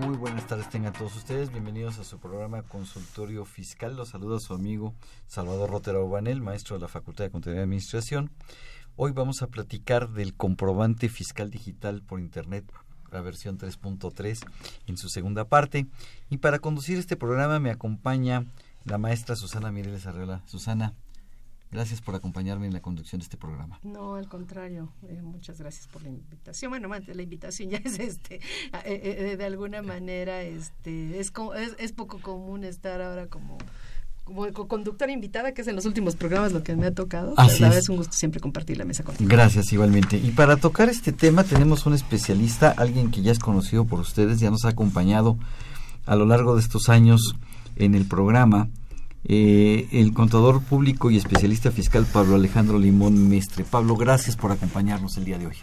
Muy buenas tardes tengan todos ustedes. Bienvenidos a su programa Consultorio Fiscal. Los saluda su amigo Salvador Rotero Banel, maestro de la Facultad de Contabilidad y Administración. Hoy vamos a platicar del comprobante fiscal digital por Internet, la versión 3.3, en su segunda parte. Y para conducir este programa me acompaña la maestra Susana Mireles Arreola. Susana, gracias por acompañarme en la conducción de este programa. No, al contrario, eh, muchas gracias por la invitación. Bueno, la invitación ya es este, eh, eh, de alguna manera, este, es, co- es, es poco común estar ahora como como co- conductora invitada, que es en los últimos programas lo que me ha tocado. Así la verdad es. es un gusto siempre compartir la mesa contigo. Gracias, igualmente. Y para tocar este tema tenemos un especialista, alguien que ya es conocido por ustedes, ya nos ha acompañado a lo largo de estos años en el programa, eh, el contador público y especialista fiscal Pablo Alejandro Limón Mestre. Pablo, gracias por acompañarnos el día de hoy.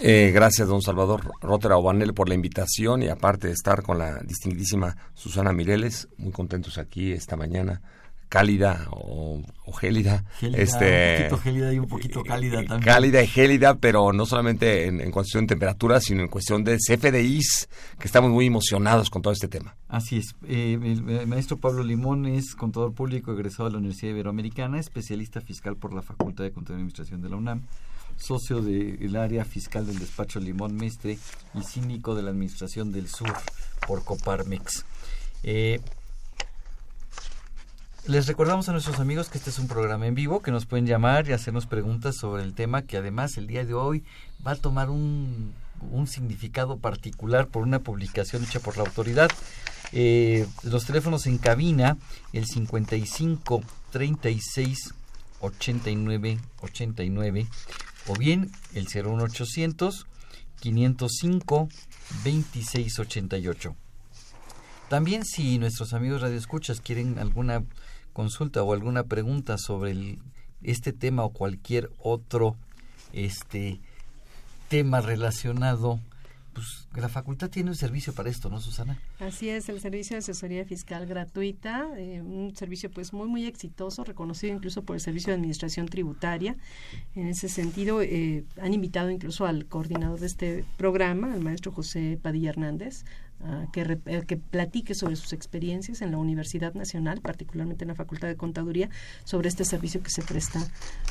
Eh, gracias, don Salvador Rotera Obanel, por la invitación y aparte de estar con la distinguidísima Susana Mireles, muy contentos aquí esta mañana, cálida o, o gélida. Gélida, este, un poquito gélida y un poquito cálida también. Cálida y gélida, pero no solamente en, en cuestión de temperatura, sino en cuestión de CFDIs, que estamos muy emocionados con todo este tema. Así es. Eh, el, el maestro Pablo Limón es contador público egresado de la Universidad Iberoamericana, especialista fiscal por la Facultad de Contaduría y Administración de la UNAM, socio del área fiscal del despacho Limón Mestre y cínico de la Administración del Sur por Coparmex. Eh, les recordamos a nuestros amigos que este es un programa en vivo, que nos pueden llamar y hacernos preguntas sobre el tema que además el día de hoy va a tomar un, un significado particular por una publicación hecha por la autoridad. Eh, los teléfonos en cabina, el 55 36 89 89 o bien el 01800 505 26 88. También si nuestros amigos radioescuchas quieren alguna consulta o alguna pregunta sobre el- este tema o cualquier otro este tema relacionado, pues la facultad tiene un servicio para esto, ¿no, Susana? Así es, el servicio de asesoría fiscal gratuita, eh, un servicio pues muy muy exitoso, reconocido incluso por el Servicio de Administración Tributaria. En ese sentido, eh, han invitado incluso al coordinador de este programa, al maestro José Padilla Hernández, que, re- que platique sobre sus experiencias en la Universidad Nacional, particularmente en la Facultad de Contaduría, sobre este servicio que se presta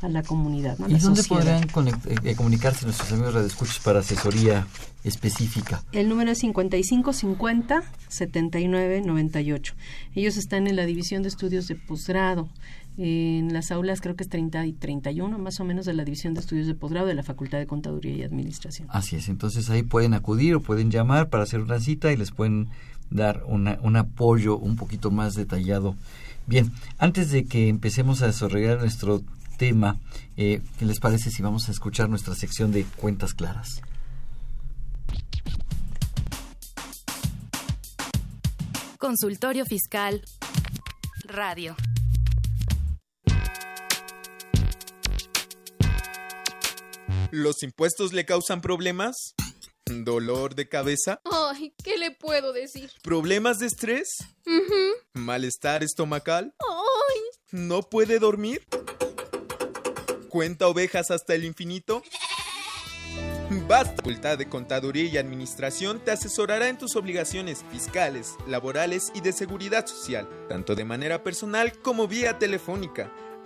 a la comunidad. ¿no? a ¿Y la dónde sociedad. podrán eh, comunicarse nuestros amigos radioescuchas para asesoría específica? El número es 5550 7998. Ellos están en la división de estudios de posgrado. En las aulas creo que es 30 y 31 más o menos de la división de estudios de posgrado de la Facultad de Contaduría y Administración. Así es, entonces ahí pueden acudir o pueden llamar para hacer una cita y les pueden dar una, un apoyo un poquito más detallado. Bien, antes de que empecemos a desarrollar nuestro tema, eh, ¿qué les parece si vamos a escuchar nuestra sección de cuentas claras? Consultorio Fiscal. Radio. ¿Los impuestos le causan problemas? ¿Dolor de cabeza? Ay, ¿qué le puedo decir? ¿Problemas de estrés? ¿Malestar estomacal? Ay, ¿No puede dormir? ¿Cuenta ovejas hasta el infinito? Basta. La Facultad de Contaduría y Administración te asesorará en tus obligaciones fiscales, laborales y de seguridad social, tanto de manera personal como vía telefónica.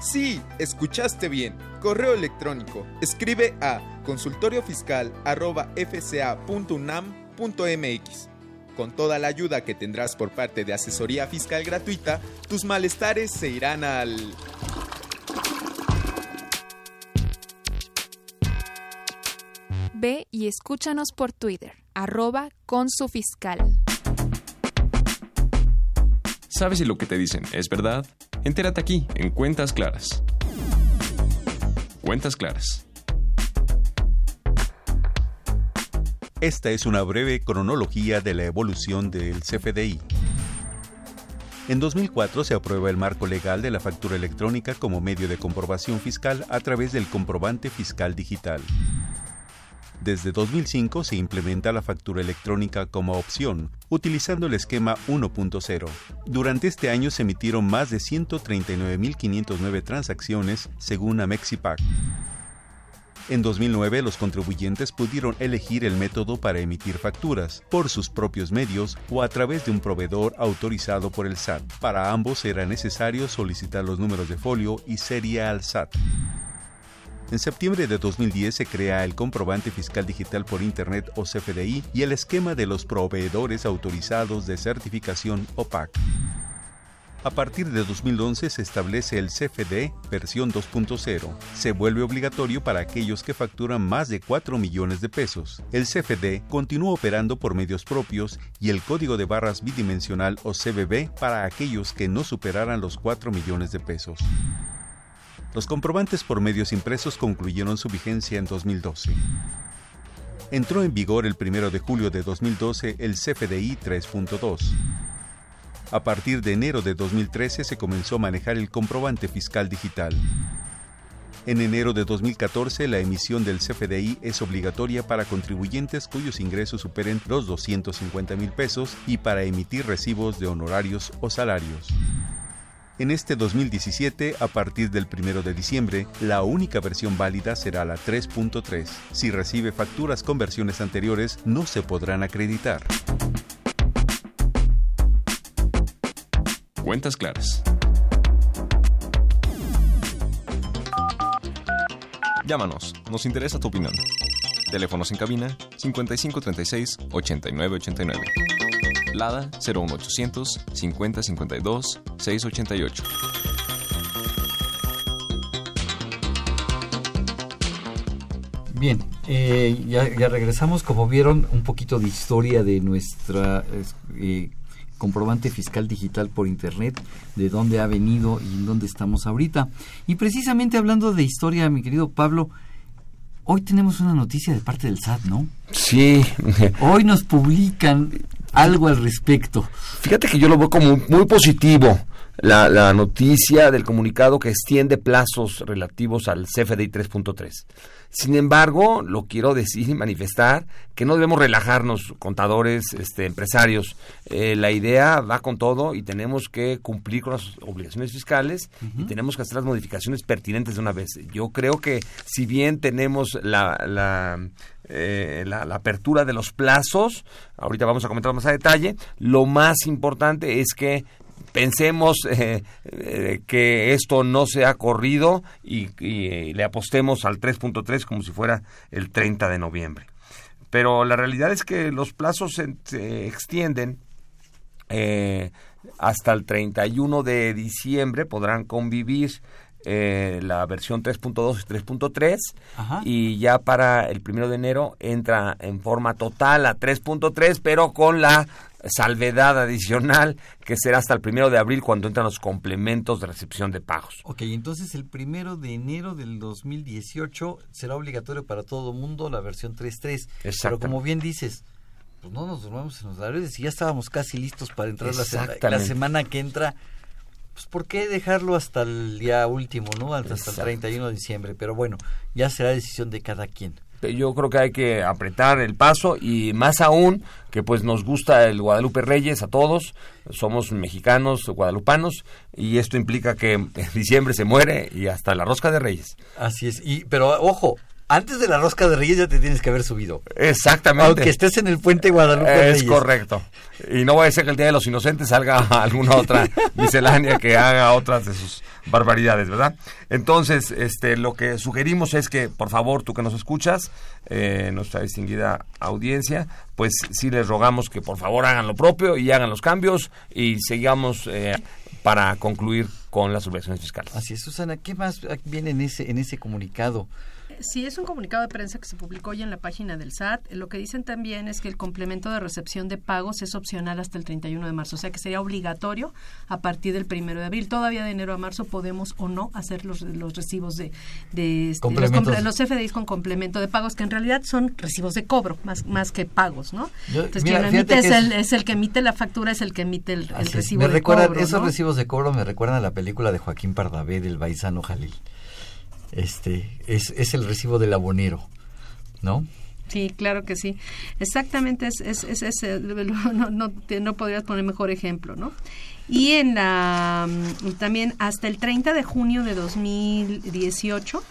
Sí, escuchaste bien. Correo electrónico. Escribe a consultoriofiscal.fca.unam.mx. Con toda la ayuda que tendrás por parte de asesoría fiscal gratuita, tus malestares se irán al... Ve y escúchanos por Twitter, arroba con su fiscal. ¿Sabes si lo que te dicen es verdad? Entérate aquí, en Cuentas Claras. Cuentas Claras. Esta es una breve cronología de la evolución del CFDI. En 2004 se aprueba el marco legal de la factura electrónica como medio de comprobación fiscal a través del comprobante fiscal digital. Desde 2005 se implementa la factura electrónica como opción, utilizando el esquema 1.0. Durante este año se emitieron más de 139.509 transacciones según Amexipac. En 2009 los contribuyentes pudieron elegir el método para emitir facturas, por sus propios medios o a través de un proveedor autorizado por el SAT. Para ambos era necesario solicitar los números de folio y serie al SAT. En septiembre de 2010 se crea el comprobante fiscal digital por Internet o CFDI y el esquema de los proveedores autorizados de certificación OPAC. A partir de 2011 se establece el CFD versión 2.0. Se vuelve obligatorio para aquellos que facturan más de 4 millones de pesos. El CFD continúa operando por medios propios y el código de barras bidimensional o CBB para aquellos que no superaran los 4 millones de pesos. Los comprobantes por medios impresos concluyeron su vigencia en 2012. Entró en vigor el 1 de julio de 2012 el CFDI 3.2. A partir de enero de 2013 se comenzó a manejar el comprobante fiscal digital. En enero de 2014 la emisión del CFDI es obligatoria para contribuyentes cuyos ingresos superen los 250 mil pesos y para emitir recibos de honorarios o salarios. En este 2017, a partir del 1 de diciembre, la única versión válida será la 3.3. Si recibe facturas con versiones anteriores, no se podrán acreditar. Cuentas claras. Llámanos, nos interesa tu opinión. Teléfonos en cabina 5536 8989. Lada 01800 5052 688. Bien, eh, ya, ya, regresamos. Como vieron, un poquito de historia de nuestra eh, comprobante fiscal digital por Internet, de dónde ha venido y en dónde estamos ahorita. Y precisamente hablando de historia, mi querido Pablo, hoy tenemos una noticia de parte del SAT, ¿no? Sí. Hoy nos publican algo al respecto. Fíjate que yo lo veo como muy positivo. La, la noticia del comunicado que extiende plazos relativos al CFDI 3.3. Sin embargo, lo quiero decir y manifestar que no debemos relajarnos, contadores, este, empresarios. Eh, la idea va con todo y tenemos que cumplir con las obligaciones fiscales y tenemos que hacer las modificaciones pertinentes de una vez. Yo creo que si bien tenemos la, la eh, la, la, apertura de los plazos, ahorita vamos a comentar más a detalle, lo más importante es que pensemos eh, eh, que esto no se ha corrido y, y le apostemos al 3.3 como si fuera el 30 de noviembre. Pero la realidad es que los plazos se, se extienden eh, hasta el 31 de diciembre, podrán convivir eh, la versión 3.2 y 3.3 y ya para el primero de enero entra en forma total a 3.3 pero con la salvedad adicional que será hasta el primero de abril cuando entran los complementos de recepción de pagos. Ok, entonces el primero de enero del 2018 será obligatorio para todo el mundo la versión 3.3. Pero como bien dices, pues no nos durmamos en los horarios y ya estábamos casi listos para entrar la, la semana que entra pues ¿por qué dejarlo hasta el día último, no? Hasta, hasta el 31 de diciembre, pero bueno, ya será decisión de cada quien. Yo creo que hay que apretar el paso y más aún que pues nos gusta el Guadalupe Reyes a todos, somos mexicanos, guadalupanos y esto implica que en diciembre se muere y hasta la rosca de Reyes. Así es, y pero ojo, antes de la rosca de Reyes ya te tienes que haber subido. Exactamente. Aunque estés en el puente Guadalupe Es correcto. Y no voy a ser que el Día de los Inocentes salga alguna otra miscelánea que haga otras de sus barbaridades, ¿verdad? Entonces, este, lo que sugerimos es que, por favor, tú que nos escuchas, eh, nuestra distinguida audiencia, pues sí les rogamos que por favor hagan lo propio y hagan los cambios y sigamos eh, para concluir con las obligaciones fiscales. Así es, Susana, ¿qué más viene en ese, en ese comunicado? Sí, es un comunicado de prensa que se publicó hoy en la página del SAT. Lo que dicen también es que el complemento de recepción de pagos es opcional hasta el 31 de marzo, o sea que sería obligatorio a partir del 1 de abril. Todavía de enero a marzo podemos o no hacer los, los recibos de, de este, los, los, FDIs con complemento de pagos, que en realidad son recibos de cobro más, más que pagos, ¿no? Yo, Entonces, mira, quien lo emite es, el, es el que emite la factura, es el que emite el, el recibo me de recuerdan, cobro. Esos ¿no? recibos de cobro me recuerdan a la película de Joaquín Pardavé del Baisano Jalil. Este, es, es el recibo del abonero, ¿no? Sí, claro que sí. Exactamente, es, es, es, es no, no, no, podrías poner mejor ejemplo, ¿no? Y en la también hasta el 30 de junio de 2018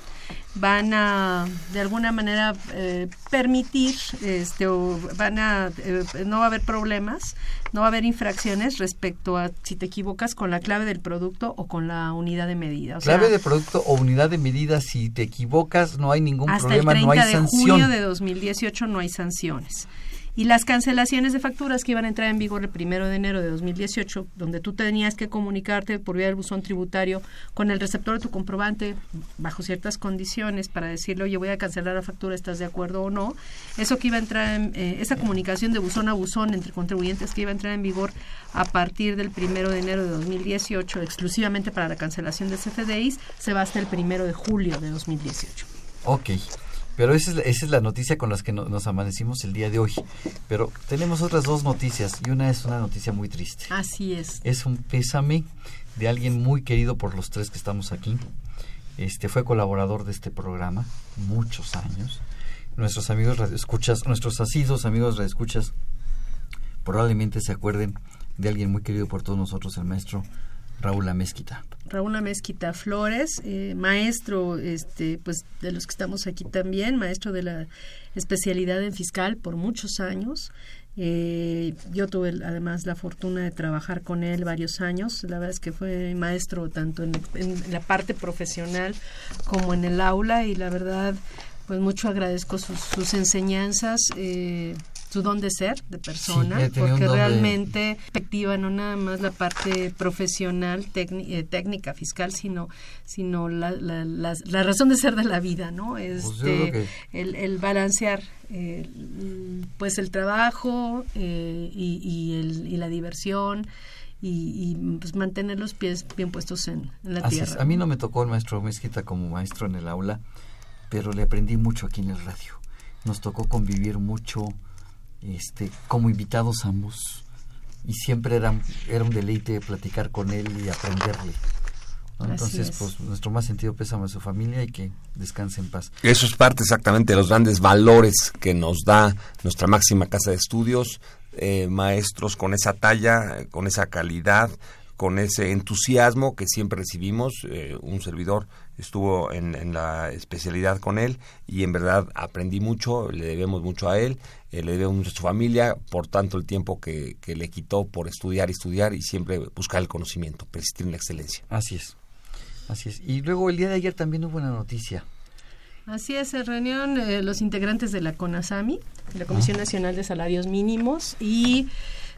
van a de alguna manera eh, permitir este o van a eh, no va a haber problemas no va a haber infracciones respecto a si te equivocas con la clave del producto o con la unidad de medida. O clave sea, de producto o unidad de medida si te equivocas no hay ningún hasta problema el 30 no hay de sanción. junio de 2018 no hay sanciones y las cancelaciones de facturas que iban a entrar en vigor el primero de enero de 2018, donde tú tenías que comunicarte por vía del buzón tributario con el receptor de tu comprobante bajo ciertas condiciones para decirle, oye, voy a cancelar la factura, ¿estás de acuerdo o no? Eso que iba a entrar, en, eh, esa comunicación de buzón a buzón entre contribuyentes que iba a entrar en vigor a partir del primero de enero de 2018, exclusivamente para la cancelación de CFDIs, se va hasta el primero de julio de 2018. Ok. Pero esa es, la, esa es la noticia con la que no, nos amanecimos el día de hoy. Pero tenemos otras dos noticias y una es una noticia muy triste. Así es. Es un pésame de alguien muy querido por los tres que estamos aquí. Este fue colaborador de este programa muchos años. Nuestros amigos escuchas, nuestros asidos amigos escuchas probablemente se acuerden de alguien muy querido por todos nosotros, el maestro Raúl Amezquita. Raúl Amezquita Flores, eh, maestro este, pues, de los que estamos aquí también, maestro de la especialidad en fiscal por muchos años. Eh, yo tuve además la fortuna de trabajar con él varios años. La verdad es que fue maestro tanto en, la parte profesional como en el aula y la verdad pues mucho agradezco sus, sus enseñanzas. Eh, su don de ser de persona, Sí, porque don de- realmente perspectiva no nada más la parte profesional, eh, técnica, fiscal, sino sino la, la, la- la razón de ser de la vida, ¿no? Pues Este, que- el, el balancear eh, pues el trabajo eh, y, y, el, y la diversión y, y, pues mantener los pies bien puestos en, en la Así tierra. es. A mí no me tocó el maestro Mezquita como maestro en el aula, pero le aprendí mucho aquí en el radio. Nos tocó convivir mucho este, como invitados ambos y siempre era, era un deleite platicar con él y aprenderle. Entonces, es. pues nuestro más sentido pésame a su familia y que descanse en paz. Eso es parte exactamente de los grandes valores que nos da nuestra máxima casa de estudios, eh, maestros con esa talla, con esa calidad, con ese entusiasmo que siempre recibimos. Eh, un servidor estuvo en, en la especialidad con él y en verdad aprendí mucho, le debemos mucho a él, eh, le debemos mucho a su familia por tanto el tiempo que, que le quitó por estudiar y estudiar y siempre buscar el conocimiento, persistir en la excelencia. Así es. Así es. Y luego el día de ayer también hubo una noticia. Así es, se reunieron eh, los integrantes de la CONASAMI, la Comisión Nacional de Salarios Mínimos, y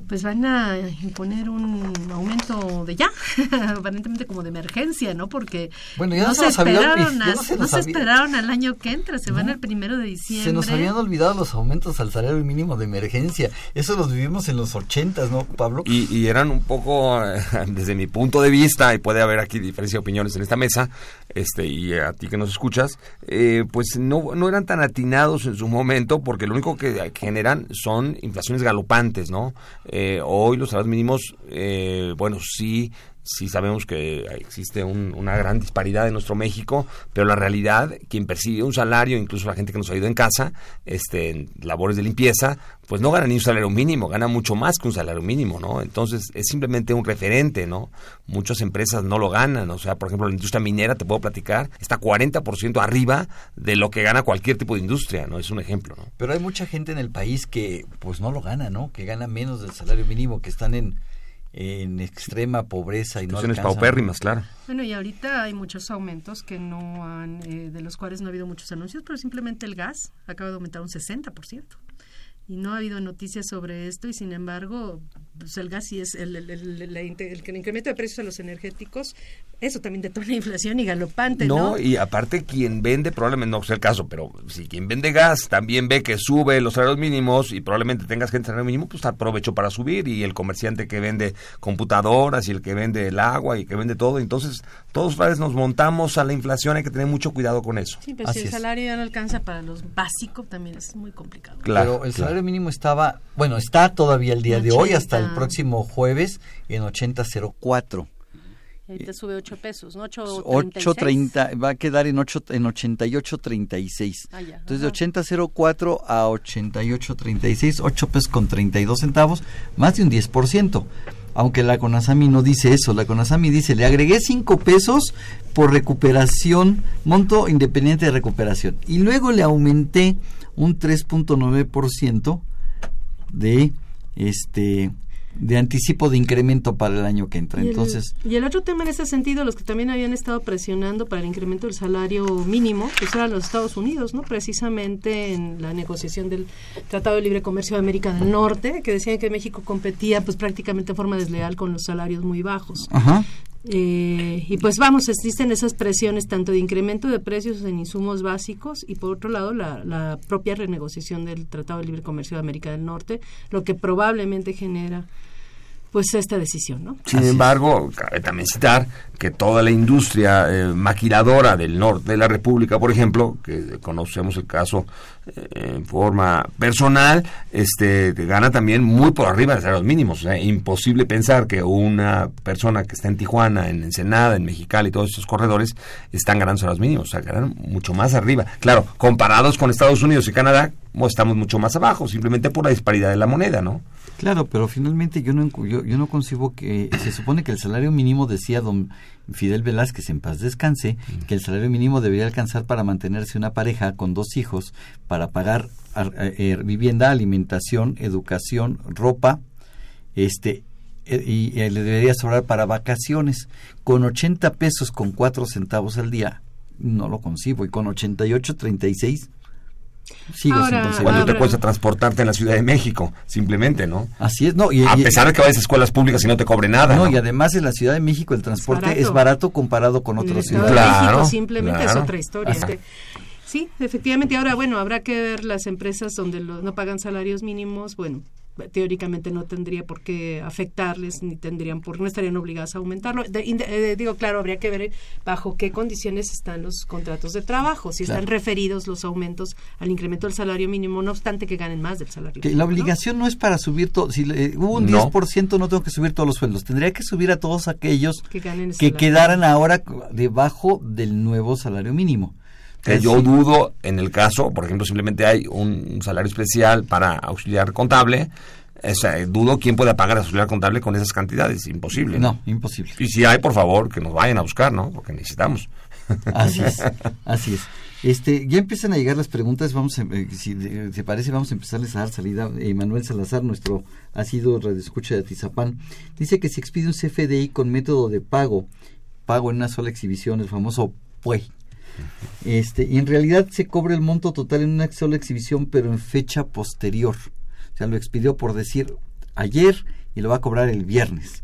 pues van a imponer un aumento de ya, aparentemente como de emergencia, ¿no? Porque Bueno, ya no, se se nos había esperaron, olvid- ya a- no se no nos se había- esperaron al año que entra, se van el primero de diciembre. Se nos habían olvidado los aumentos al salario mínimo de emergencia. Eso los vivimos en los ochentas, ¿no, Pablo? y, y eran un poco, desde mi punto de vista, y puede haber aquí diferencia de opiniones en esta mesa, este y a ti que nos escuchas, eh, pues no, no eran tan atinados en su momento, porque lo único que generan son inflaciones galopantes, ¿no? Eh, hoy los salarios mínimos, eh, bueno, sí sí sabemos que existe un- una gran disparidad en nuestro México, pero la realidad, quien percibe un salario, incluso la gente que nos ha ido en casa, este, en labores de limpieza, pues no gana ni un salario mínimo, gana mucho más que un salario mínimo, ¿no? Entonces es simplemente un referente, ¿no? Muchas empresas no lo ganan, o sea, por ejemplo, la industria minera, te puedo platicar, está 40% arriba de lo que gana cualquier tipo de industria, ¿no? Es un ejemplo, ¿no? Pero hay mucha gente en el país que pues no lo gana, ¿no? Que gana menos del salario mínimo, que están en, en extrema pobreza y no alcanzan. paupérrimas, claro. Bueno, y ahorita hay muchos aumentos que no han, eh, de los cuales no ha habido muchos anuncios, pero simplemente el gas acaba de aumentar un 60%. Y no ha habido noticias sobre esto y sin embargo, pues el gas sí es el, el, el- el- la inte- el- el incremento de precios a los energéticos, eso también detona inflación y galopante, ¿no? No, y aparte quien vende, probablemente no sea el caso, pero si quien vende gas también ve que sube los salarios mínimos y probablemente tengas gente salario mínimo, pues aprovecho para subir y el comerciante que vende computadoras y el que vende el agua y que vende todo, entonces todos otra vez nos montamos a la inflación, hay que tener mucho cuidado con eso. Sí, pero si el salario ya no alcanza para los básicos, también es muy complicado. Pero el salario mínimo estaba, bueno, está todavía el día de hoy, hasta el 80. próximo jueves, en 80.04. Ahorita sube 8 pesos, ¿no? 8.36. 8.30, va a quedar en, 8, en 88.36. Ah, Entonces de 80.04 a 88.36, 8 pesos con 32 centavos, más de un 10%. Aunque la Conasami no dice eso, la Conasami dice, le agregué 5 pesos por recuperación, monto independiente de recuperación. Y luego le aumenté un 3.9% de este de anticipo de incremento para el año que entra. Y el- Entonces, y el otro tema en ese sentido, los que también habían estado presionando para el incremento del salario mínimo, pues eran los Estados Unidos, ¿no? Precisamente en la negociación del Tratado de Libre Comercio de América del Norte, que decían que México competía pues prácticamente de forma desleal con los salarios muy bajos. Ajá. Eh, y pues vamos, existen esas presiones tanto de incremento de precios en insumos básicos y por otro lado la, la propia renegociación del Tratado de Libre Comercio de América del Norte, lo que probablemente genera pues esta decisión, ¿no? Sin embargo, cabe también citar que toda la industria eh, maquiladora del norte de la República, por ejemplo, que conocemos el caso en forma personal, este gana también muy por arriba de salarios mínimos. O sea, imposible pensar que una persona que está en Tijuana, en Ensenada, en Mexicali y todos estos corredores están ganando salarios mínimos, o sea, ganan mucho más arriba. Claro, comparados con Estados Unidos y Canadá, estamos mucho más abajo, simplemente por la disparidad de la moneda, ¿no? Claro, pero finalmente yo no yo, yo no concibo que se supone que el salario mínimo decía don Fidel Velázquez en paz descanse que el salario mínimo debería alcanzar para mantenerse una pareja con dos hijos para pagar ar- eh, vivienda, alimentación, educación, ropa, este eh, y, eh, le debería sobrar para vacaciones con 80 pesos con 4 centavos al día no lo concibo y con 88.36 sigo Ahora, sin concebir. ¿Cuánto te cuesta transportarte en la Ciudad de México? Simplemente, ¿no? Así es, no. Y, a y- pesar de que vayas a escuelas públicas y no te cobre nada. No, ¿no? y además en la Ciudad de México el transporte barato. es barato comparado con otros ciudades. de México simplemente es claro. otra historia. Este, sí, efectivamente. Ahora, bueno, habrá que ver las empresas donde lo- no pagan salarios mínimos. Bueno, teóricamente no tendría por qué afectarles, ni tendrían por, no estarían obligadas a aumentarlo. De- eh, digo, claro, habría que ver bajo qué condiciones están los contratos de trabajo, si están referidos los aumentos al incremento del salario mínimo, no obstante que ganen más del salario Que mínimo. la obligación no es para subir todo. Si le- hubo un No. 10%, no tengo que subir todos los sueldos. Tendría que subir a todos aquellos Que quedaran ahora debajo del nuevo salario mínimo. Que yo dudo en el caso, por ejemplo, simplemente hay un salario especial para auxiliar contable. O sea, dudo quién pueda pagar a auxiliar contable con esas cantidades. Imposible. No, imposible. Y si hay, por favor, que nos vayan a buscar, ¿no? Porque necesitamos. Así es, así es. Este, ya empiezan a llegar las preguntas, vamos a, eh, si eh, te parece, vamos a empezarles a dar salida. Eh, Manuel Salazar, nuestro ha sido radioescucha de Atizapán, dice que si expide un CFDI con método de pago, pago en una sola exhibición, el famoso PUE, este, y en realidad se cobra el monto total en una sola exhibición, pero en fecha posterior. O sea, lo expidió por decir ayer y lo va a cobrar el viernes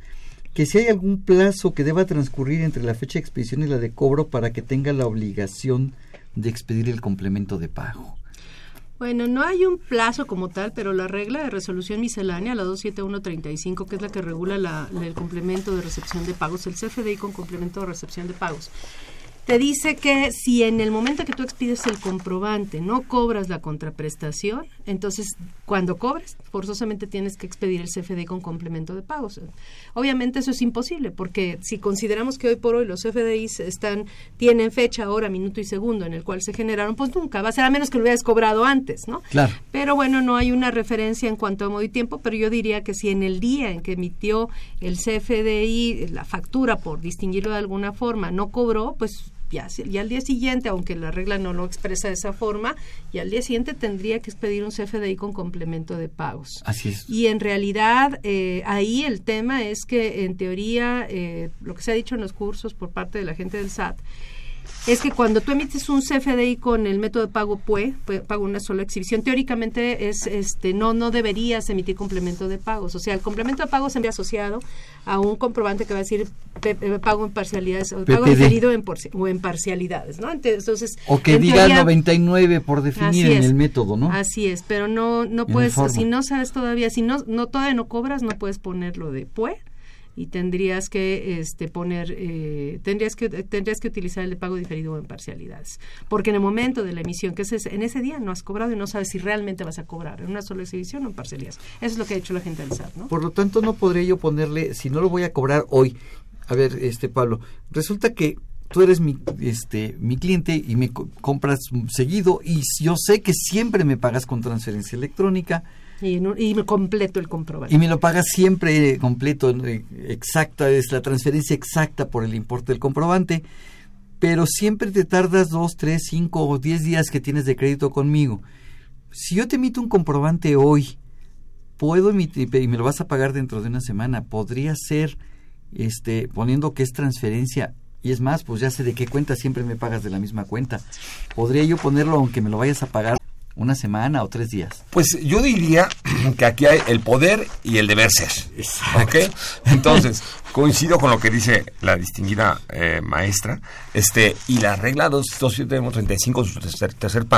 que si hay algún plazo que deba transcurrir entre la fecha de expedición y la de cobro para que tenga la obligación de expedir el complemento de pago. Bueno, no hay un plazo como tal, pero la regla de resolución miscelánea, la 27135, que es la que regula la- el complemento de recepción de pagos, el CFDI con complemento de recepción de pagos, te dice que si en el momento que tú expides el comprobante no cobras la contraprestación, entonces cuando cobres, forzosamente tienes que expedir el CFDI con complemento de pagos. Obviamente eso es imposible, porque si consideramos que hoy por hoy los CFDIs están, tienen fecha, hora, minuto y segundo en el cual se generaron, pues nunca va a ser, a menos que lo hubieras cobrado antes, ¿no? Claro. Pero bueno, no hay una referencia en cuanto a modo y tiempo, pero yo diría que si en el día en que emitió el CFDI la factura, por distinguirlo de alguna forma, no cobró, pues ya, y al día siguiente, aunque la regla no lo expresa de esa forma, y al día siguiente tendría que expedir un CFDI con complemento de pagos. Así es. Y en realidad eh, ahí el tema es que en teoría eh, lo que se ha dicho en los cursos por parte de la gente del SAT es que cuando tú emites un CFDI con el método de pago PUE, pues, pago una sola exhibición, teóricamente es este no no deberías emitir complemento de pagos, o sea, el complemento de pagos se envía asociado a un comprobante que va a decir pago en parcialidades o pago diferido en por- o en parcialidades, ¿no? Entonces, O que en diga teoría- 99 por definir en es. el método, ¿no? Así es, pero no no puedes si no sabes todavía, si no no todavía no cobras, no puedes ponerlo de PUE y tendrías que este poner eh, tendrías que tendrías que utilizar el de pago diferido o en parcialidades, porque en el momento de la emisión, que es ese- en ese día no has cobrado y no sabes si realmente vas a cobrar en una sola exhibición o en parcialidades. Eso es lo que ha hecho la gente del SAT, ¿no? Por lo tanto, no podría yo ponerle, si no lo voy a cobrar hoy. A ver, este Pablo, resulta que tú eres mi, este, mi cliente y me co- compras seguido y yo sé que siempre me pagas con transferencia electrónica Y, en completo el comprobante. y me lo pagas siempre eh, completo, eh, exacta, es la transferencia exacta por el importe del comprobante, pero siempre te tardas dos, tres, cinco o diez días que tienes de crédito conmigo. Si yo te emito un comprobante hoy, puedo emitir y me lo vas a pagar dentro de una semana, podría ser este poniendo que es transferencia y es más, pues ya sé de qué cuenta siempre me pagas de la misma cuenta. Podría yo ponerlo aunque me lo vayas a pagar una semana o tres días. Pues yo diría que aquí hay el poder y el deber ser. ¿Ok? Entonces, coincido con lo que dice la distinguida eh, maestra. Este, y la regla 235, su tercer, tercer párrafo